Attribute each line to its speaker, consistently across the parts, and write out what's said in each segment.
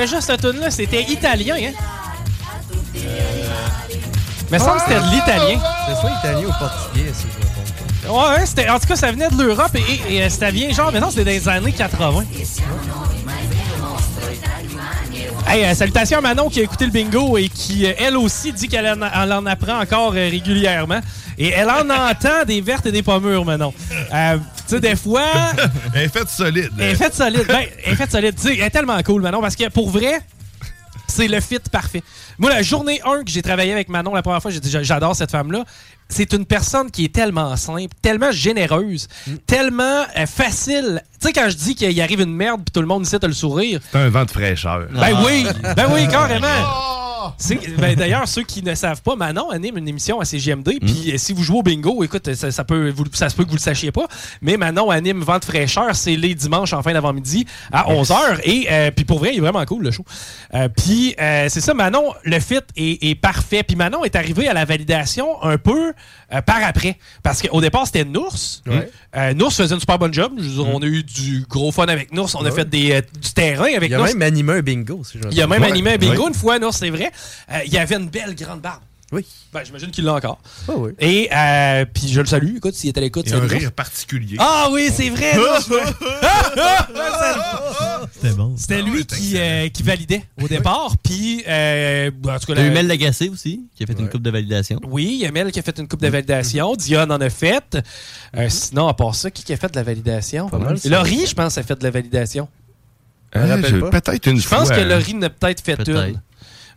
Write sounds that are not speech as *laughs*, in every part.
Speaker 1: Déjà, cette tune là C'était italien, hein? Mais ça me semble que c'était de l'italien.
Speaker 2: C'est soit italien ou portugais, si je me trompe pas.
Speaker 1: Ouais, c'était, en tout cas, ça venait de l'Europe et, et, euh, c'était bien, genre, mais non, c'était dans les années 80. Hey, euh, salutations à Manon qui a écouté le bingo et qui, euh, elle aussi, dit qu'elle en, en apprend encore euh, régulièrement. Et elle en *laughs* entend des vertes et des pommures, Manon. Euh, sais, des fois...
Speaker 3: Elle est faite solide.
Speaker 1: Elle est faite solide. Ben, elle est faite solide. Tu sais, elle est tellement cool, Manon, parce que pour vrai, c'est le fit parfait. Moi, la journée 1 que j'ai travaillé avec Manon la première fois, j'ai dit j'adore cette femme-là. C'est une personne qui est tellement simple, tellement généreuse, tellement euh, facile. Tu sais, quand je dis qu'il arrive une merde puis tout le monde ici a le sourire.
Speaker 3: C'est un vent de fraîcheur.
Speaker 1: Ben oui, ben oui, carrément. C'est- ben, D'ailleurs, ceux qui ne savent pas, Manon anime une émission à CGMD. Puis euh, si vous jouez au bingo, écoute, ça, ça peut, vous- ça se peut que vous le sachiez pas. Mais Manon anime Vente fraîcheur. C'est les dimanches en fin d'avant-midi à 11h. Et euh, puis pour vrai, il est vraiment cool le show. Euh, puis euh, c'est ça, Manon, le fit est, est parfait. Puis Manon est arrivé à la validation un peu par après. Parce qu'au départ, c'était Nours.
Speaker 2: Ouais.
Speaker 1: Nours faisait une super bonne job. Je veux dire, On a eu du gros fun avec Nours. On a fait des, du terrain avec
Speaker 2: Il a
Speaker 1: Nours.
Speaker 2: même animé un bingo, si
Speaker 1: Il a même animé un bingo
Speaker 2: Ouais.
Speaker 1: une fois, non, c'est vrai. Euh, il avait une belle grande barbe.
Speaker 2: Oui.
Speaker 1: Ben, j'imagine qu'il l'a encore.
Speaker 2: Ah oui.
Speaker 1: Et euh, puis je le salue, écoute, s'il est à l'écoute.
Speaker 3: Il y a un rire particulier.
Speaker 1: Ah oui, c'est vrai. je- *laughs*
Speaker 4: C'était bon.
Speaker 1: C'était
Speaker 3: Ah
Speaker 1: lui qui,
Speaker 3: excellent.
Speaker 1: euh, qui validait au départ. Puis, euh, en tout cas,
Speaker 4: T'as eu
Speaker 1: la-
Speaker 4: Mel Lagacé aussi, qui a fait une coupe de validation.
Speaker 1: oui, il y a Mel qui a fait une coupe de validation. Dion en a fait. Euh, sinon, à part ça, qui a fait de la validation?
Speaker 2: Pas mal.
Speaker 1: Laurie, je pense, a fait de la validation.
Speaker 2: me rappelle
Speaker 3: Euh, je-
Speaker 2: pas.
Speaker 3: Peut-être une
Speaker 1: Je
Speaker 3: fois.
Speaker 1: pense que. Laurie n'a peut-être fait
Speaker 4: Peut-être.
Speaker 1: une.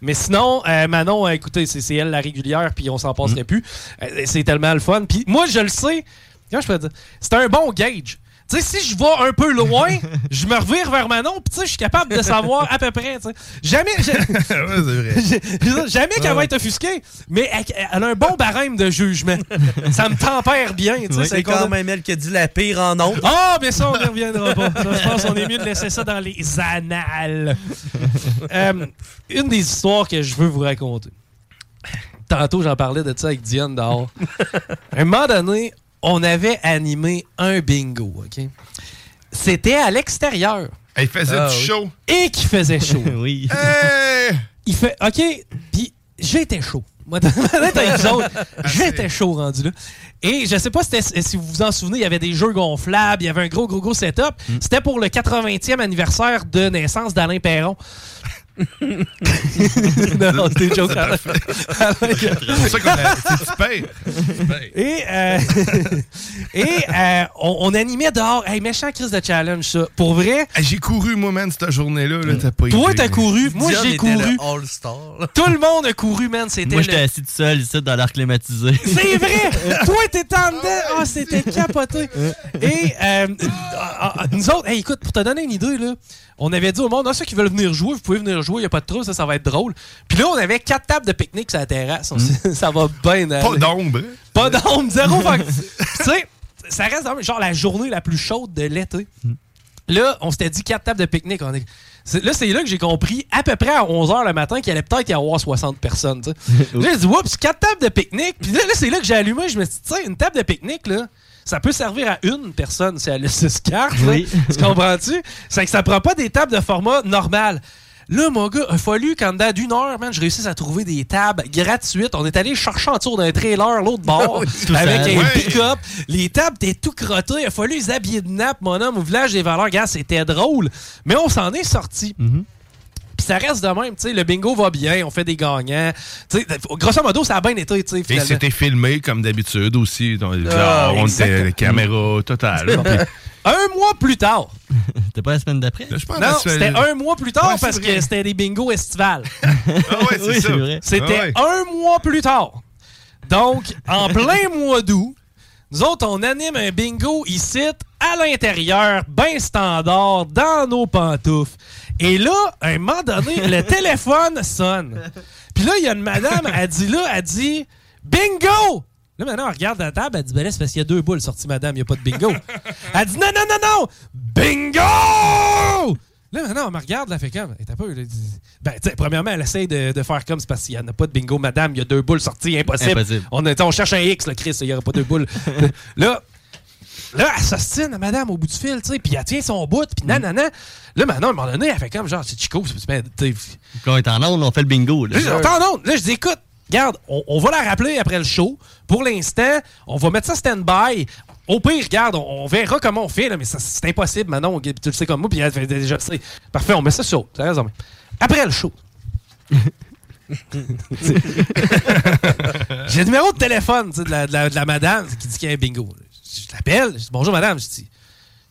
Speaker 1: Mais sinon, euh, Manon, euh, écoutez, c'est elle la régulière, puis on s'en passerait plus. Euh, c'est tellement le fun. Puis moi, je le sais. Comment je peux dire? C'est un bon gauge. Tu sais, si je vais un peu loin, *laughs* je me revire vers Manon, puis tu sais, je suis capable de savoir à peu près. tu sais. Jamais, *laughs*
Speaker 3: Ouais, c'est vrai. *laughs*
Speaker 1: jamais qu'elle va être offusquée, mais elle, elle a un bon barème de jugement. Ça me tempère bien. tu sais,
Speaker 2: C'est quand même elle qui a dit la pire en ondes.
Speaker 1: ah, mais ça, on n'y reviendra pas. Je pense qu'on est mieux de laisser ça dans les annales. Euh, une des histoires que je veux vous raconter. Tantôt, j'en parlais de ça avec Diane dehors. À un moment donné, on avait animé un bingo, OK? C'était à l'extérieur
Speaker 3: Elle faisait
Speaker 2: Ah,
Speaker 3: du
Speaker 2: oui.
Speaker 3: show.
Speaker 1: et qui faisait chaud. *laughs*
Speaker 4: oui.
Speaker 3: Hey!
Speaker 1: Il fait OK, puis j'étais chaud. Moi, autres, *laughs* j'étais chaud rendu là. Et je sais pas si, vous vous en souvenez, il y avait des jeux gonflables, il y avait un gros, gros, gros setup. C'était pour le 80e anniversaire de naissance d'Alain Perron. *laughs* non, c'était une joke. Alain.
Speaker 3: C'est pour ça qu'on a. Tu payes.
Speaker 1: Et, euh, *laughs* et euh, on, on animait dehors. Hey, méchant crise de challenge, ça. Pour vrai,
Speaker 3: Hey, J'ai couru, moi, man, cette journée-là. Là, t'as pas
Speaker 1: toi, t'as couru. Moi, j'ai couru.
Speaker 2: le All-Star.
Speaker 1: Tout le monde a couru, man. C'était
Speaker 4: Moi,
Speaker 1: le-
Speaker 4: j'étais assis tout seul ici dans l'air climatisé. *laughs*
Speaker 1: C'est vrai! Toi, t'étais en dedans! Ah, c'était capoté! Et euh, ah, ah, nous autres, hey, écoute, pour te donner une idée, là, on avait dit au monde, ah, ceux qui veulent venir jouer, vous pouvez venir jouer, il n'y a pas de trouble, ça, ça va être drôle. Puis là, on avait quatre tables de pique-nique sur la terrasse. S'est- *laughs* ça va bien.
Speaker 3: Pas d'ombre.
Speaker 1: Pas d'ombre, zéro. Tu sais, ça reste genre la journée la plus chaude de l'été. Là, on s'était dit quatre tables de pique-nique. On est- c'est- Là, c'est là que j'ai compris à peu près à 11h le matin qu'il allait peut-être y avoir 60 personnes. *laughs* là, j'ai dit, oups, quatre tables de pique-nique. Puis là, là, c'est là que j'ai allumé. Je me suis dit, tu sais, une table de pique-nique, là, ça peut servir à une personne si elle a six cartes. là.
Speaker 4: Oui.
Speaker 1: tu comprends-tu? C'est que ça prend pas des tables de format normal. Là, mon gars, il a fallu qu'en dedans d'une heure, man, je réussisse à trouver des tables gratuites. On est allé chercher en dessous d'un trailer l'autre bord *laughs* avec un
Speaker 3: Ouais.
Speaker 1: pick-up. Les tables étaient tout crottées. Il a fallu les habiller de nappe, mon homme, au village des valeurs. Gars, c'était drôle. Mais on s'en est sorti. Puis ça reste de même, tu sais, le bingo va bien, on fait des gagnants. Sais, grosso modo, ça a bien été, tu sais,
Speaker 3: Et
Speaker 1: finalement.
Speaker 3: c'était filmé comme d'habitude aussi. Donc,
Speaker 1: Ah,
Speaker 3: on était caméra totale. *laughs*
Speaker 1: Un mois plus tard. *laughs*
Speaker 4: C'était pas la semaine d'après?
Speaker 3: là, je pense
Speaker 1: Non, c'était un mois plus tard
Speaker 3: Ouais,
Speaker 1: parce
Speaker 3: vrai.
Speaker 1: que c'était des bingos estivales. *laughs*
Speaker 3: Ah ouais, c'est
Speaker 4: Oui,
Speaker 3: ça.
Speaker 4: c'est vrai.
Speaker 1: C'était
Speaker 3: Ah ouais.
Speaker 1: un mois plus tard. Donc, en plein *laughs* mois d'août, nous autres, on anime un bingo ici, à l'intérieur, bien standard, dans nos pantoufles. Et là, à un moment donné, le téléphone sonne. Puis là, il y a une madame, elle dit là, elle dit Bingo! Là, maintenant, elle regarde la table, elle dit Ben là, c'est parce qu'il y a deux boules sorties, madame, il n'y a pas de bingo. *laughs* elle dit Non, non, non, non! Bingo! Là, maintenant, on me regarde, là, fait comme, elle est peu, elle dit- ben, tu sais, premièrement, elle essaye de, de faire comme, c'est parce qu'il n'y en a pas de bingo, madame, il y a deux boules sorties, impossible.
Speaker 4: Impossible.
Speaker 1: On, est- on cherche un X, là, Chris, il n'y aura pas deux boules. *laughs* là, là, elle s'ostine, madame, au bout du fil, tu sais, puis elle tient son bout, puis nanana. Là, maintenant, à un moment donné, elle fait comme, genre, c'est Chico, c'est- ben, tu sais,
Speaker 4: Quand on est en onde, on fait le bingo. Là.
Speaker 1: Là, dis, attends, non. Là, je dis, écoute, regarde, on, on va la rappeler après le show. Pour l'instant, on va mettre ça stand-by. Au pire, regarde, on, on verra comment on fait, là, mais c'est impossible, Manon. Tu le sais comme moi, puis elle fait déjà, tu sais. Parfait, on met ça sur. T'as raison. mais Après le show. *laughs* J'ai le numéro de téléphone de la, de la- de la madame qui dit qu'il y a un bingo. Je l'appelle, je dis bonjour madame, je dis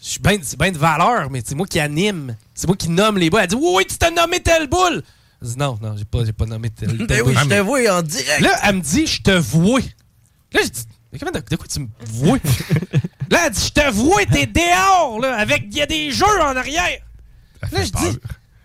Speaker 1: je suis bien de valeur, mais c'est moi qui anime. C'est moi qui nomme les boules. Elle dit Oui, oui, tu t'as nommé telle boule. Non, non, j'ai pas, j'ai pas nommé telle *laughs*
Speaker 2: Ben oui, je te vois en direct.
Speaker 1: Là, elle me dit Je te vois. Là, je dis Mais comment de, de quoi tu me vois? *laughs* Là, elle dit Je te vois, t'es dehors, là, avec il y a des jeux en arrière. Là, je dis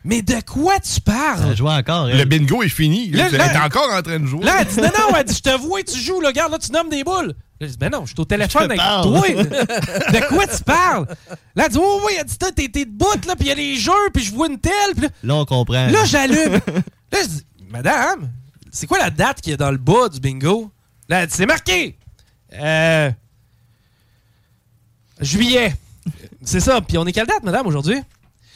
Speaker 1: Mais de quoi tu parles?
Speaker 4: Elle jouait encore.
Speaker 3: Le bingo est fini.
Speaker 1: Là,
Speaker 3: Elle
Speaker 1: là-
Speaker 3: est encore en train de jouer.
Speaker 1: Là, elle dit non, non, elle dit je te vois, tu joues, là, regarde, là, tu nommes des boules. Là, je dis ben non, je suis au téléphone avec
Speaker 4: parle.
Speaker 1: toi. *laughs* De quoi tu parles? Là, elle dit oui, oui, elle dit t'es t'es debout, là, puis il y a les jeux, puis je vois une telle, là,
Speaker 4: Là, on comprend.
Speaker 1: là, j'allume. Là, je dis madame, c'est quoi la date qui est dans le bas du bingo? Là, elle dit c'est marqué. Euh. Juillet. C'est ça. Puis on est quelle date, madame, aujourd'hui?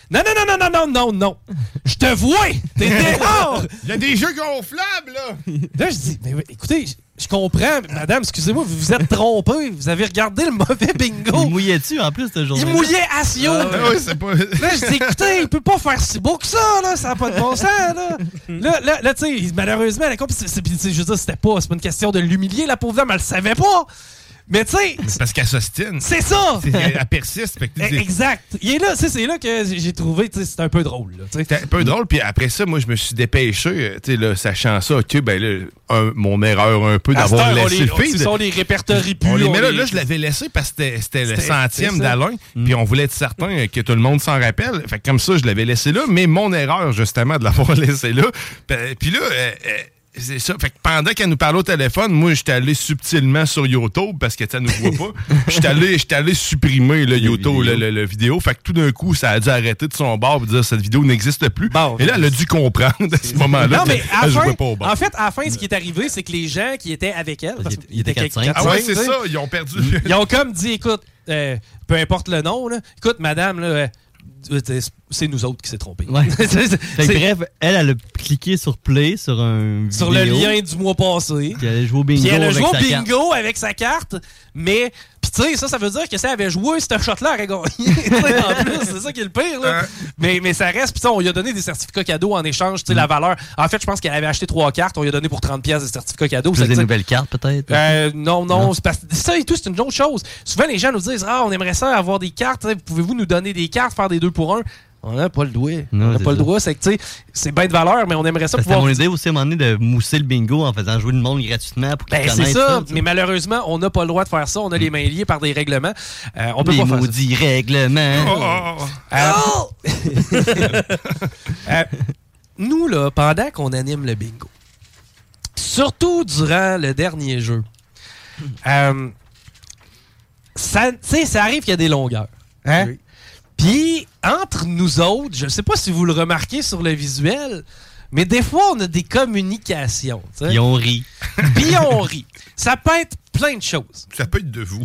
Speaker 1: Non, non, non, non, non, non, non, non. Je te vois. T'es *laughs* dehors.
Speaker 3: Il y a des jeux gonflables, là!
Speaker 1: Là, je dis, mais écoutez, je, comprends, madame, excusez-moi, vous vous êtes trompé. Vous avez regardé le mauvais bingo.
Speaker 4: Il mouillait-tu en plus cette journée?
Speaker 1: Il mouillait à.
Speaker 3: Ah ouais, c'est pas.
Speaker 1: Là, je dis, écoutez, il peut pas faire si beau que ça, là. Ça n'a pas de bon sens, là. Là, là, là, tu sais, malheureusement, la comp, c'est- c'est- c'est- je veux dire, c'était pas, c'est pas une question de l'humilier, la pauvre dame, elle le savait pas. Mais tu sais,
Speaker 3: C'est parce qu'elle s'ostine.
Speaker 1: c'est ça.
Speaker 3: Elle persiste. Fait que tu dis-
Speaker 1: Exact. Il est là, c'est là que j'ai trouvé, c'est un peu drôle.
Speaker 3: C'était un peu drôle, puis après ça, moi, je me suis dépêché, euh, tu sais, là, sachant ça, ok, ben là, un- mon erreur un peu d'avoir laissé le feed.
Speaker 1: les répertories plus.
Speaker 3: On les
Speaker 1: on
Speaker 3: met là,
Speaker 1: les-
Speaker 3: là, je l'avais laissé parce que c'était- le centième d'Alain, puis on voulait être certain que tout le monde s'en rappelle. Fait que comme ça, je l'avais laissé là, mais mon erreur, justement, de l'avoir *laughs* laissé là. Puis puis là, euh, euh, c'est ça. Fait que pendant qu'elle nous parlait au téléphone, moi, j'étais allé subtilement sur YouTube parce que ça nous voit pas. *laughs* J'étais allé, j'étais allé supprimer le YouTube, le, le- le vidéo. Fait que tout d'un coup, ça a dû arrêter de son bord et dire cette vidéo n'existe plus.
Speaker 1: Bon,
Speaker 3: et là, elle a dû comprendre à ce moment-là.
Speaker 1: Non, mais à fin,
Speaker 3: jouait pas au bon.
Speaker 1: en fait, à la fin, ce qui est arrivé, c'est que les gens qui étaient avec elle, parce
Speaker 4: Il
Speaker 1: était
Speaker 4: 4-5.
Speaker 3: Ah ouais, c'est ça, ils ont perdu.
Speaker 1: Ils ont comme dit, écoute, euh, peu importe le nom, là, écoute, madame, là, c'est nous autres qui s'est trompé.
Speaker 4: Ouais. *laughs* Bref, elle, elle a cliqué sur play sur un
Speaker 1: sur le lien du mois passé.
Speaker 4: Puis elle a joué au bingo
Speaker 1: Puis elle a
Speaker 4: avec
Speaker 1: joué au
Speaker 4: sa carte.
Speaker 1: bingo avec sa carte, mais. Puis tu sais, ça, ça veut dire que si elle avait joué, ce shot-là aurait gagné. *laughs* En plus, c'est ça qui est le pire. Là.
Speaker 3: Hein?
Speaker 1: Mais, mais ça reste. Puis on lui a donné des certificats cadeaux en échange. Tu sais,
Speaker 4: Mm.
Speaker 1: la valeur. En fait, je pense qu'elle avait acheté trois cartes. On lui a donné pour 30$ piastres de certificats cadeaux.
Speaker 4: Plus
Speaker 1: Ça,
Speaker 4: des nouvelles cartes, peut-être?
Speaker 1: euh, non, non,
Speaker 4: Non.
Speaker 1: c'est parce que ça et tout, c'est une autre chose. Souvent, les gens nous disent Ah, on aimerait ça avoir des cartes. Pouvez-vous nous donner des cartes, faire des deux pour un On n'a pas le droit.
Speaker 4: Non,
Speaker 1: on n'a
Speaker 4: c'est
Speaker 1: pas le
Speaker 4: ça.
Speaker 1: droit. C'est que, tu sais, c'est bien de valeur, mais on aimerait ça
Speaker 4: C'était
Speaker 1: pouvoir.
Speaker 4: mon idée aussi à un moment donné de mousser le bingo en faisant jouer le monde gratuitement pour qu'ils
Speaker 1: Ben, c'est ça, mais malheureusement, on n'a pas le droit de faire ça. On a les mains liées par des règlements. Euh, on peut
Speaker 4: les
Speaker 1: pas faire ça.
Speaker 4: maudits règlements.
Speaker 3: Oh,
Speaker 1: Euh, *laughs* euh, nous, là, pendant qu'on anime le bingo, surtout durant le dernier jeu, ça, tu sais, ça arrive qu'il y a des longueurs. Hein?
Speaker 2: Oui.
Speaker 1: Puis, entre nous autres, je ne sais pas si vous le remarquez sur le visuel, mais des fois, on a des communications. tu sais.
Speaker 4: Ils ont ri.
Speaker 1: Puis on rit. Ça peut être plein de choses.
Speaker 3: Ça peut être de vous.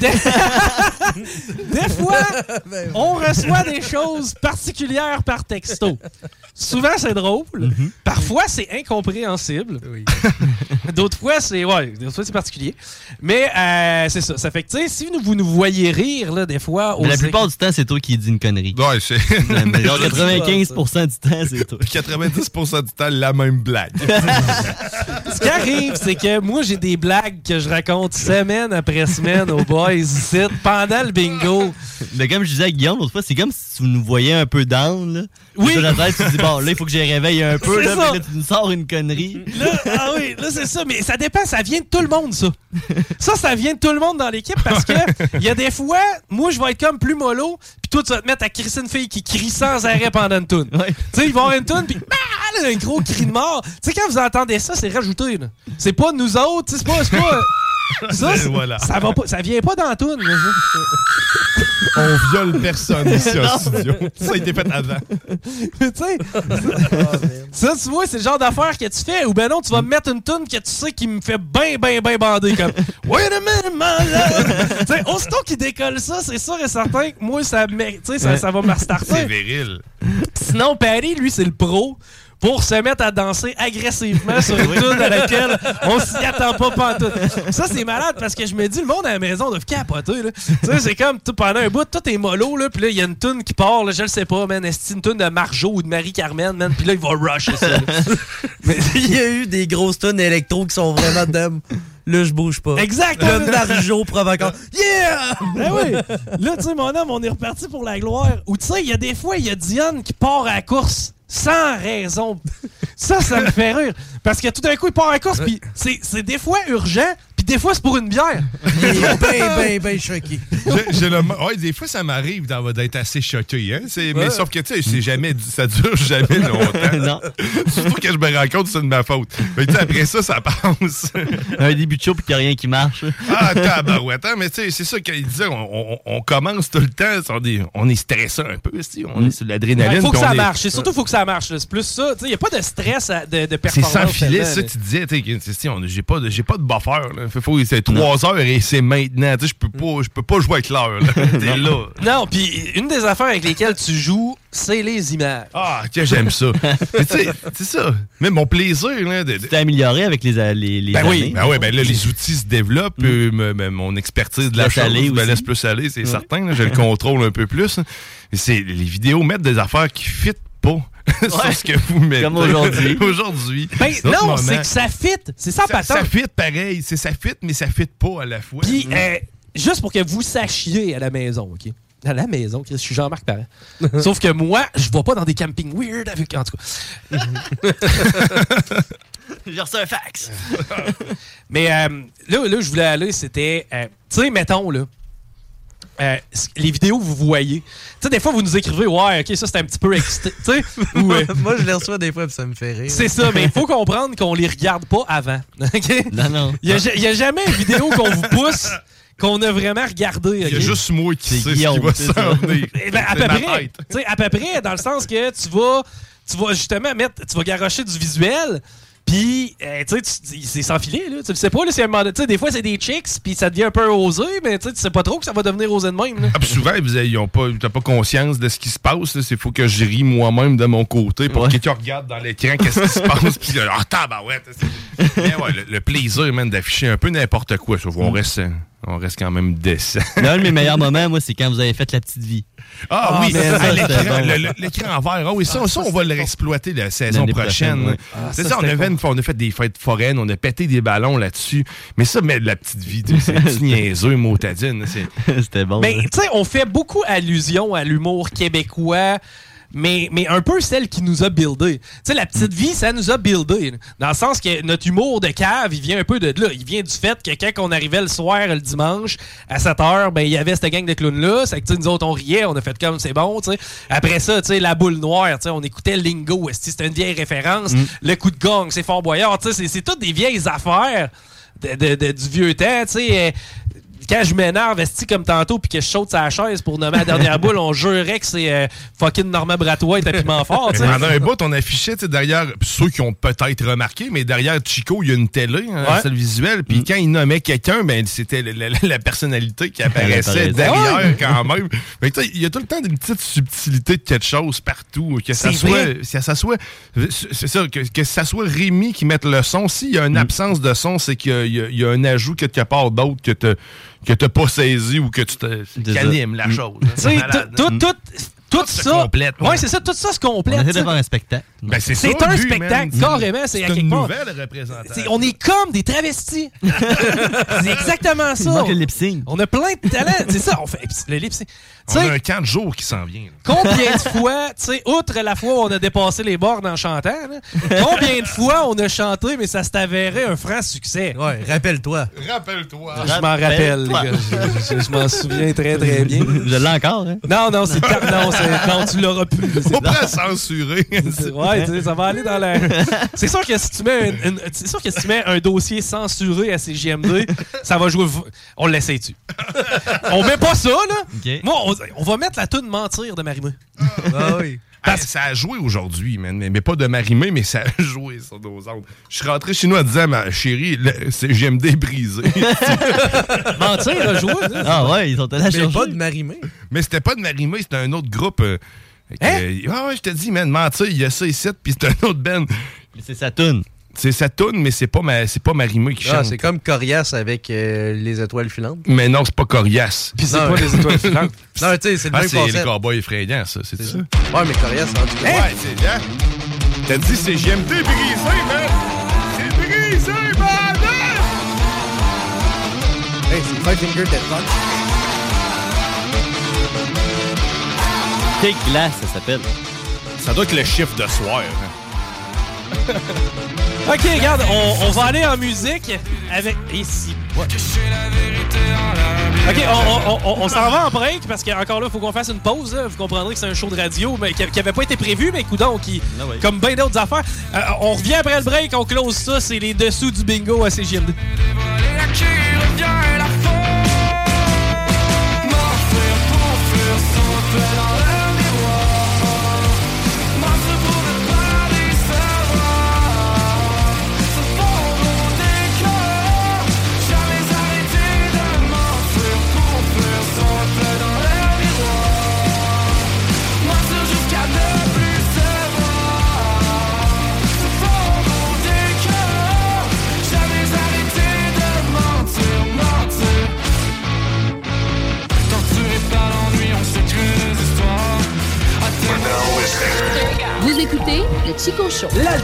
Speaker 1: Des, *laughs* Des fois, *laughs* on reçoit des choses particulières par texto. Souvent, c'est drôle. Parfois, c'est incompréhensible.
Speaker 2: Oui. *laughs*
Speaker 1: D'autres fois, c'est ouais, d'autres fois, c'est particulier. Mais euh, c'est ça. Ça fait que, tu sais, si vous, vous nous voyez rire, là, des fois...
Speaker 4: Mais la plupart du temps, c'est toi qui dis une connerie.
Speaker 3: Ouais, c'est.
Speaker 4: Mais genre 95% du temps, c'est toi.
Speaker 3: 90% du temps, la même blague.
Speaker 1: Ce qui arrive, c'est que moi, j'ai des blagues que je raconte semaine après semaine aux boys ici, pendant le bingo.
Speaker 4: Mais comme je disais à Guillaume l'autre fois, c'est comme si tu nous voyais un peu down. Là.
Speaker 1: Oui.
Speaker 4: Dans la tête, tu te dis, bon, là, il faut que je réveille un peu. Là, là, tu nous sors une connerie.
Speaker 1: Là, ah oui, là, c'est ça. Mais ça dépend, ça vient de tout le monde, ça. Ça, ça vient de tout le monde dans l'équipe parce que il y a des fois, moi, je vais être comme plus mollo, puis toi, tu vas te mettre à crisser une fille qui crie sans arrêt pendant une toune.
Speaker 4: Ouais.
Speaker 1: Tu sais, ils vont avoir une toune, puis ah, là, un gros cri de mort. Tu sais, quand vous entendez ça, c'est rajouté. là. C'est pas nous autres, c'est pas. C'est *laughs* ça, c'est-
Speaker 3: Voilà.
Speaker 1: ça, va pas, ça vient pas dans là.
Speaker 3: On viole personne *laughs* ici en studio. Ça a été fait avant. *laughs*
Speaker 1: tu sais, ça, tu vois, c'est le genre d'affaire que tu fais. Ou ben non, tu vas me mettre une toune que tu sais qui me fait bien, bien, bien bander. Comme Wait a minute, my love. tu sais, aussitôt qu'il décolle ça, c'est sûr et certain que moi, ça, ça, ça va me
Speaker 3: C'est
Speaker 1: restarter.
Speaker 3: viril.
Speaker 1: Sinon, Patty, lui, c'est le pro pour se mettre à danser agressivement sur une tune à laquelle on s'y attend pas pantoute. Ça, c'est malade parce que je me dis, le monde à la maison doit capoter. là. Tu sais, c'est comme tout, pendant un bout, tout est mollo, là, puis là, il y a une tune qui part, là, je le sais pas, man. Est-ce une tune de Marjo ou de Marie-Carmen, man? Puis là, il va rusher ça. *laughs*
Speaker 2: Mais il y a eu des grosses tonnes électro qui sont vraiment dedans. Là, je bouge pas.
Speaker 1: Exact!
Speaker 2: Le Marjo provoquant. Yeah!
Speaker 1: Ben oui! Là, tu sais, mon homme, on est reparti pour la gloire. Ou tu sais, il y a des fois, il y a Diane qui part à la course sans raison. Ça, ça me fait rire. Parce que tout d'un coup, il part à la course, puis c'est c'est des fois urgent, puis des fois, c'est pour une bière. *laughs*
Speaker 2: Il est bien, *laughs* bien, bien choqué.
Speaker 3: J'ai- j'ai le- ouais, des fois, ça m'arrive d'être assez choqué. Hein? C'est- Mais sauf que, tu sais, c'est jamais, ça dure *laughs* jamais longtemps.
Speaker 4: non.
Speaker 3: Surtout que je me rends compte que c'est de ma faute. Mais tu sais, après ça, ça passe.
Speaker 4: Un début de show puis qu'il n'y a rien qui marche.
Speaker 3: ah, tabarouette. hein, Mais tu sais, c'est ça qu'il disait. On, on- on commence tout le temps. On est, on est stressant un peu. si, On est sur l'adrénaline.
Speaker 1: Il faut que
Speaker 3: puis
Speaker 1: ça
Speaker 3: est-
Speaker 1: marche. C'est surtout, faut que ça marche. là. C'est plus ça. Il n'y a pas de stress à- de, de
Speaker 3: C'est
Speaker 1: performance.
Speaker 3: sans filet, ça,
Speaker 1: là.
Speaker 3: tu disais. tu sais, que, tu sais, on- J'ai pas, de- j'ai pas de buffer. Là. Faut, faut- c'est trois heures et c'est maintenant. Tu sais, Je peux pas, je peux pas jouer avec l'heure. là. *laughs* T'es là.
Speaker 1: Non, puis une des affaires avec lesquelles tu joues, c'est les images.
Speaker 3: Ah, que j'aime ça. *laughs* Tu sais, c'est ça. Mais mon plaisir, là, de, de-
Speaker 4: Tu t'es amélioré avec les, les, les
Speaker 3: Ben oui, ben oui, ben là, les outils se développent, euh, me- me- mon expertise de la
Speaker 4: Laisse
Speaker 3: chose me
Speaker 4: aussi.
Speaker 3: laisse plus aller, c'est certain. là, je le *laughs* contrôle un peu plus. Mais c'est les vidéos mettent des affaires qui fit pas *laughs* sur ce que vous mettez.
Speaker 4: Comme aujourd'hui. *laughs*
Speaker 3: aujourd'hui.
Speaker 1: Ben non, c'est que ça fit. C'est ça,
Speaker 3: ça, ça fit pareil. C'est ça fit, mais ça fit pas à la fois.
Speaker 1: Puis, euh, juste pour que vous sachiez à la maison, OK? À la maison, je suis Jean-Marc Parent. *laughs* Sauf que moi, je vais pas dans des campings weird avec. En tout cas.
Speaker 4: J'ai reçu un fax.
Speaker 1: Mais euh, là, là, je voulais aller, c'était. euh, tu sais, mettons, là. Euh, les vidéos que vous voyez. Tu sais, des fois, vous nous écrivez, ouais, ok, ça c'est un petit peu excité. Tu sais, *laughs* ou, euh,
Speaker 2: Moi, je les reçois des fois, puis ça me fait rire.
Speaker 1: c'est ça, mais il faut comprendre qu'on les regarde pas avant. *laughs* OK?
Speaker 4: Non, non.
Speaker 1: Il n'y a, jamais une vidéo qu'on vous pousse qu'on a vraiment regardé.
Speaker 3: Il y a juste moi qui sais ce qui va s'en venir. *laughs*
Speaker 1: Eh ben, à peu près.
Speaker 3: tête.
Speaker 1: Tu sais, à peu près, dans le sens que tu vas, tu vas justement mettre, tu vas garocher du visuel. Puis, euh, tu sais, tu- c'est sans filet, là. Tu le sais pas, là, c'est un moment Tu sais, des fois, c'est des chicks, puis ça devient un peu osé, mais tu sais, tu sais pas trop que ça va devenir osé de même, là.
Speaker 3: Ah, souvent, ils ont pas, t'as pas conscience de ce qui se passe. Il faut que je ris moi-même de mon côté pour
Speaker 4: Ouais.
Speaker 3: que quelqu'un regarde dans l'écran qu'est-ce qui se passe. Puis là, ah, tabarouette. c'est- ouais, le, le plaisir, man, d'afficher un peu n'importe quoi. Sauf qu'on reste, euh, on reste quand même décent.
Speaker 4: L'un de mes meilleurs moments, moi, c'est quand vous avez fait la petite vie.
Speaker 3: Ah,
Speaker 4: Ah,
Speaker 3: oui, l'écran, en vert. Ah oui, ça, ça, on va le réexploiter la saison prochaine.
Speaker 4: prochaine, ouais.
Speaker 3: c'est
Speaker 1: ça,
Speaker 3: ça, on,
Speaker 1: c'était
Speaker 3: avait une fois- on a fait des fêtes foraines, on a pété des ballons là-dessus. Mais ça, mais de la petite vie, c'est petit *laughs* niaiseux, motadine.
Speaker 4: C'était bon.
Speaker 1: Mais
Speaker 4: là.
Speaker 1: tu sais, on fait beaucoup allusion à l'humour québécois mais, mais un peu celle qui nous a buildé. Tu sais, la petite vie, ça nous a buildé. Dans le sens que notre humour de cave, il vient un peu de là. Il vient du fait que quand on arrivait le soir, le dimanche, à 7 h, ben, il y avait cette gang de clowns-là. C'est que, nous autres, on riait, on a fait comme c'est bon, tu sais. Après ça, tu sais, la boule noire, tu sais, on écoutait Lingo. C'était une vieille référence. Le coup de gong, c'est Fort Boyard. Tu sais, c'est- c'est toutes des vieilles affaires de- de- de- du vieux temps, tu sais. euh, quand je m'énerve, esti comme tantôt, puis que je saute sa chaise pour nommer la dernière *laughs* boule, on jurait que c'est euh, fucking Normand Bratois et Tapiment *laughs* Fort.
Speaker 3: Pendant un bout, on affichait tu sais, derrière, ceux qui ont peut-être remarqué, mais derrière Chico, il y a une télé, hein,
Speaker 1: Ouais.
Speaker 3: la salle visuelle. Puis quand il nommait quelqu'un, ben, c'était la, la- la personnalité qui apparaissait derrière quand même. Il y a tout le temps une petite subtilité de quelque chose partout. Que ça
Speaker 1: C'est
Speaker 3: soit, que ça soit, c'est ça, que, que ça soit Rémi qui mette le son. S'il y a une absence de son, c'est qu'il y a- y, un ajout quelque part d'autre que tu que t'as pas saisi ou que tu anime la chose.
Speaker 1: Tu sais,
Speaker 3: Malade,
Speaker 1: tout, tout, tout, ça.
Speaker 3: complète,
Speaker 1: Ouais, c'est ça, tout ça se
Speaker 4: On
Speaker 1: complète.
Speaker 4: essaie de
Speaker 1: sais.
Speaker 4: faire un spectacle.
Speaker 3: Ben, c'est
Speaker 1: C'est
Speaker 3: ça,
Speaker 1: un spectacle,
Speaker 3: man.
Speaker 1: carrément, c'est
Speaker 3: une nouvelle représentation.
Speaker 1: On est comme des travestis. *laughs* c'est exactement ça.
Speaker 4: le.
Speaker 1: On a plein de talents. C'est ça, on fait le lip sync.
Speaker 3: On a un camp de jour qui s'en vient. là.
Speaker 1: combien de fois, tu sais, outre la fois où on a dépassé les bornes en chantant, là, combien de fois on a chanté, mais ça s'est avéré un franc succès?
Speaker 2: Ouais, rappelle-toi.
Speaker 3: Rappelle-toi.
Speaker 1: Je m'en rappelle, les gars. Je, je- je m'en souviens très, très bien.
Speaker 4: Je l'ai encore, hein?
Speaker 1: Non, non, c'est non, c'est- non, tu l'auras plus. C'est-
Speaker 3: On pourrait censurer.
Speaker 1: Ouais, tu sais, ça va aller dans la. *laughs* C'est sûr que si tu mets une- une- c'est sûr que si tu mets un dossier censuré à CGMD, ça va jouer. v- On l'essaye-tu? *laughs* On met pas ça, là.
Speaker 4: OK.
Speaker 1: Moi, on, on va mettre la tune mentir de Marimé.
Speaker 2: Ah oui. *laughs*
Speaker 3: Ça a joué aujourd'hui, man. Mais, mais pas de marimé, mais ça a joué sur nos ondes. Je suis rentré chez nous en disant, ma chérie, le- c'est GMD brisé.
Speaker 1: Mentir a joué. là.
Speaker 4: Ah ouais, ils sont allés la
Speaker 2: Mais
Speaker 4: chercher.
Speaker 2: pas de marimé.
Speaker 3: mais c'était pas de marimé, c'était un autre groupe. euh, que-
Speaker 1: Hein?
Speaker 3: Ah ouais, je te dis, man, mentir, il y a ça ici, puis c'est un autre band.
Speaker 4: Mais c'est sa toune.
Speaker 3: C'est sa toune, mais c'est pas, ma, c'est pas marimé qui
Speaker 2: Ah,
Speaker 3: chante.
Speaker 2: c'est comme Corias avec euh, les étoiles filantes.
Speaker 3: mais non, c'est pas coriace.
Speaker 1: Puis c'est
Speaker 2: Non,
Speaker 1: pas les étoiles filantes. *laughs*
Speaker 2: Non, tu sais, c'est le
Speaker 3: Ah,
Speaker 2: même
Speaker 3: c'est les
Speaker 2: concept.
Speaker 3: cowboys effrayants, ça, c'est ça?
Speaker 2: Ouais, mais Corias, rendu là.
Speaker 3: Ouais, c'est bien. T'as dit c'est GMD brisé, man! C'est brisé, man!
Speaker 2: Hey, c'est Five Finger Death Punch.
Speaker 4: Take Glass, ça s'appelle.
Speaker 3: Ça doit être le chiffre de soir. hein. *laughs*
Speaker 1: Ok, regarde, on, on va aller en musique avec. Ici. Ok, on, on- on- on s'en va en break parce qu'encore là, il faut qu'on fasse une pause. là. Vous comprendrez que c'est un show de radio mais qui n'avait pas été prévu, mais coudon, qui,
Speaker 4: Ah
Speaker 1: comme bien d'autres affaires. Euh, on revient après le break, on close ça, c'est les dessous du bingo à CGMD.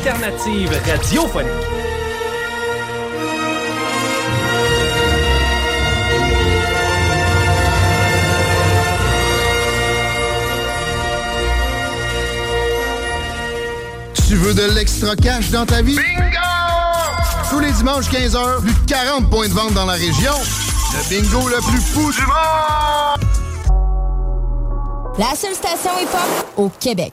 Speaker 5: Show.
Speaker 1: L'alternative radiophonique.
Speaker 6: Tu veux de l'extra cash dans ta vie? Bingo! Tous les dimanches 15h, plus de 40 points de vente dans la région. Le bingo le plus fou du monde!
Speaker 7: La seule station hip-hop au Québec.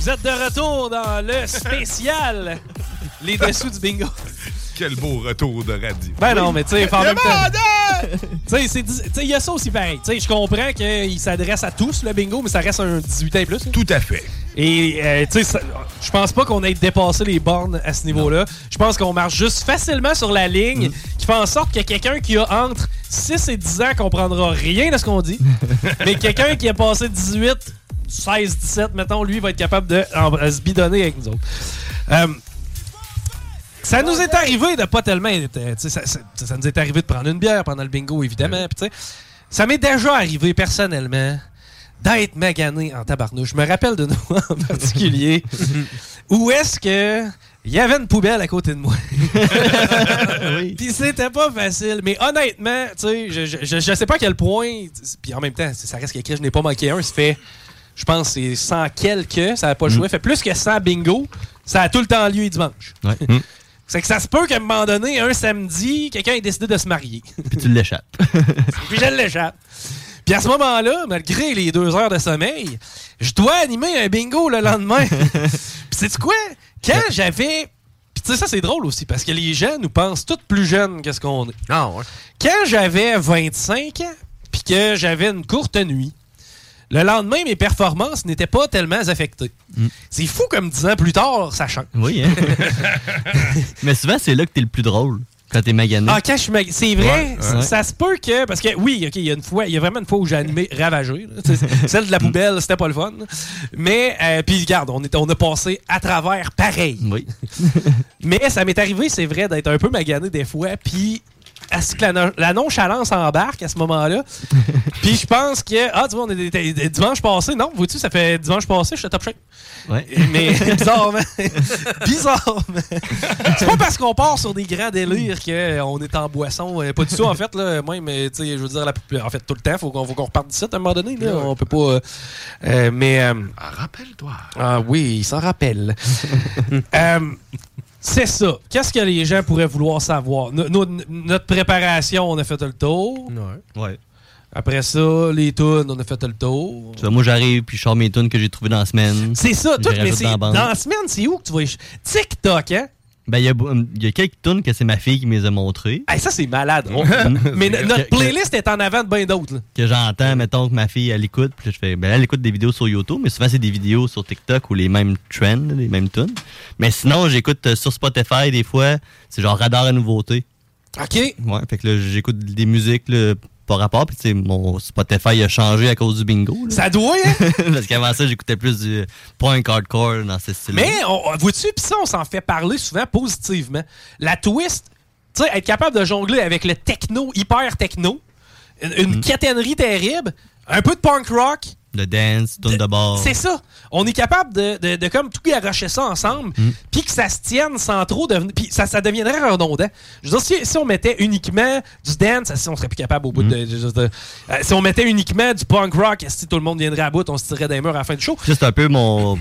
Speaker 1: Vous êtes de retour dans le spécial Les dessous du bingo.
Speaker 3: Quel beau retour de radio.
Speaker 1: Ben non, mais tu sais, en même temps. Il y a ça aussi pareil. Tu sais, je comprends qu'il s'adresse à tous, le bingo, mais ça reste un 18 ans et plus.
Speaker 3: Tout à fait.
Speaker 1: Et, euh, tu sais, je pense pas qu'on ait dépassé les bornes à ce niveau-là. Je pense qu'on marche juste facilement sur la ligne
Speaker 3: Mm.
Speaker 1: qui fait en sorte que quelqu'un qui a entre 6 et 10 ans comprendra rien de ce qu'on dit. *laughs* mais quelqu'un qui a passé 18, 16, 17, mettons, lui, va être capable de en- se bidonner avec nous autres. Euh, ça nous est arrivé de pas tellement. euh, Ça, ça- ça nous est arrivé de prendre une bière pendant le bingo, évidemment. ça m'est déjà arrivé personnellement d'être magané en tabarnouche. Je me rappelle de nous *laughs* en particulier. *laughs* où est-ce que. Il y avait une poubelle à côté de moi. *laughs* Puis c'était pas facile. Mais honnêtement, tu sais, je, je, je- sais pas à quel point. Puis en même temps, ça reste qu'écrit, je n'ai pas manqué un. Ça fait, je pense, c'est 100 quelques. Ça n'a pas joué. Fait plus que 100 bingo. Ça a tout le temps lieu les dimanches. C'est que ça se peut qu'à un moment donné, un samedi, quelqu'un ait décidé de se marier.
Speaker 4: Puis tu l'échappes. *laughs*
Speaker 1: Puis je l'échappe. Puis à ce moment-là, malgré les deux heures de sommeil, je dois animer un bingo le lendemain. *laughs* Puis c'est quoi? Quand j'avais. Puis tu sais, ça c'est drôle aussi, parce que les gens nous pensent tous plus jeunes que ce qu'on est. Quand j'avais 25 ans, puis que j'avais une courte nuit, le lendemain, mes performances n'étaient pas tellement affectées. C'est fou comme 10 ans plus tard, ça change.
Speaker 4: Oui, hein? *laughs* Mais souvent, c'est là que t'es le plus drôle. Quand t'es magané.
Speaker 1: Ah, quand je suis mag- C'est vrai,
Speaker 4: Ouais, ouais.
Speaker 1: ça se peut que. Parce que oui, OK, il y a une fois, il y a vraiment une fois où j'ai animé *laughs* Ravagé. Celle de la poubelle, c'était pas le fun. Mais, euh, puis regarde, on, est, on a passé à travers pareil.
Speaker 4: Oui. *laughs*
Speaker 1: Mais ça m'est arrivé, c'est vrai, d'être un peu magané des fois. Puis, à ce que la, la nonchalance embarque à ce moment-là. *laughs* puis je pense que. Ah, tu vois, on est dimanche passé. Non, vois-tu, ça fait dimanche passé, je suis top shape.
Speaker 4: Ouais.
Speaker 1: Mais *laughs* bizarrement. *laughs* bizarrement. C'est pas parce qu'on part sur des grands délires qu'on est en boisson. euh, Pas du tout, en fait. Là, même, euh, tu sais, je veux dire, la- en fait, tout le temps, faut qu'on faut qu'on reparte d'ici à un moment donné. Là, on peut pas. euh, euh, mais. euh,
Speaker 3: Rappelle-toi.
Speaker 1: ah oui, il s'en rappelle. Euh, c'est ça. Qu'est-ce que les gens pourraient vouloir savoir? No- no- notre préparation, on a fait le tour.
Speaker 4: Ouais.
Speaker 1: Après ça, les tunes, on a fait le tour.
Speaker 4: Tu vois, moi, j'arrive puis je sors mes tunes que j'ai trouvées dans la semaine.
Speaker 1: C'est ça, tout,
Speaker 4: les
Speaker 1: mais
Speaker 4: dans la
Speaker 1: dans, la semaine, c'est où que tu vas... y- TikTok, hein?
Speaker 4: Ben, il y, a y a quelques tunes que c'est ma fille qui me les a montrées.
Speaker 1: Hey, ça, c'est malade. *laughs* On- mais no- notre
Speaker 4: que-
Speaker 1: playlist est en avant de bien d'autres.
Speaker 4: que j'entends, mettons que ma fille, elle écoute, puis je fais, ben elle écoute des vidéos sur YouTube, mais souvent, c'est des vidéos sur TikTok ou les mêmes trends, les mêmes tunes. Mais sinon, j'écoute euh, sur Spotify, des fois, c'est genre radar à nouveauté.
Speaker 1: OK.
Speaker 4: Ouais, fait que là, j'écoute des musiques, là, rapport, puis tu sais, mon Spotify a changé à cause du bingo. là.
Speaker 1: Ça doit, hein? *laughs*
Speaker 4: Parce qu'avant ça, j'écoutais plus du punk hardcore dans ce style
Speaker 1: Mais, vois-tu, pis ça, on s'en fait parler souvent positivement. La twist, tu sais, être capable de jongler avec le techno, hyper techno, une, une
Speaker 4: Mm.
Speaker 1: caténerie terrible, un peu de punk rock,
Speaker 4: De dance, tune de bord.
Speaker 1: C'est ça. On est capable de, de, de comme tout garocher ça ensemble,
Speaker 4: Mm.
Speaker 1: puis que ça se tienne sans trop devenir. Puis ça, ça deviendrait redondant. Je veux dire, si, si on mettait uniquement du dance, si on serait plus capable au bout
Speaker 4: Mm.
Speaker 1: de. dire, euh, si on mettait uniquement du punk rock, si tout le monde viendrait à bout, on se tirerait des murs à la fin du show?
Speaker 4: Juste un peu mon.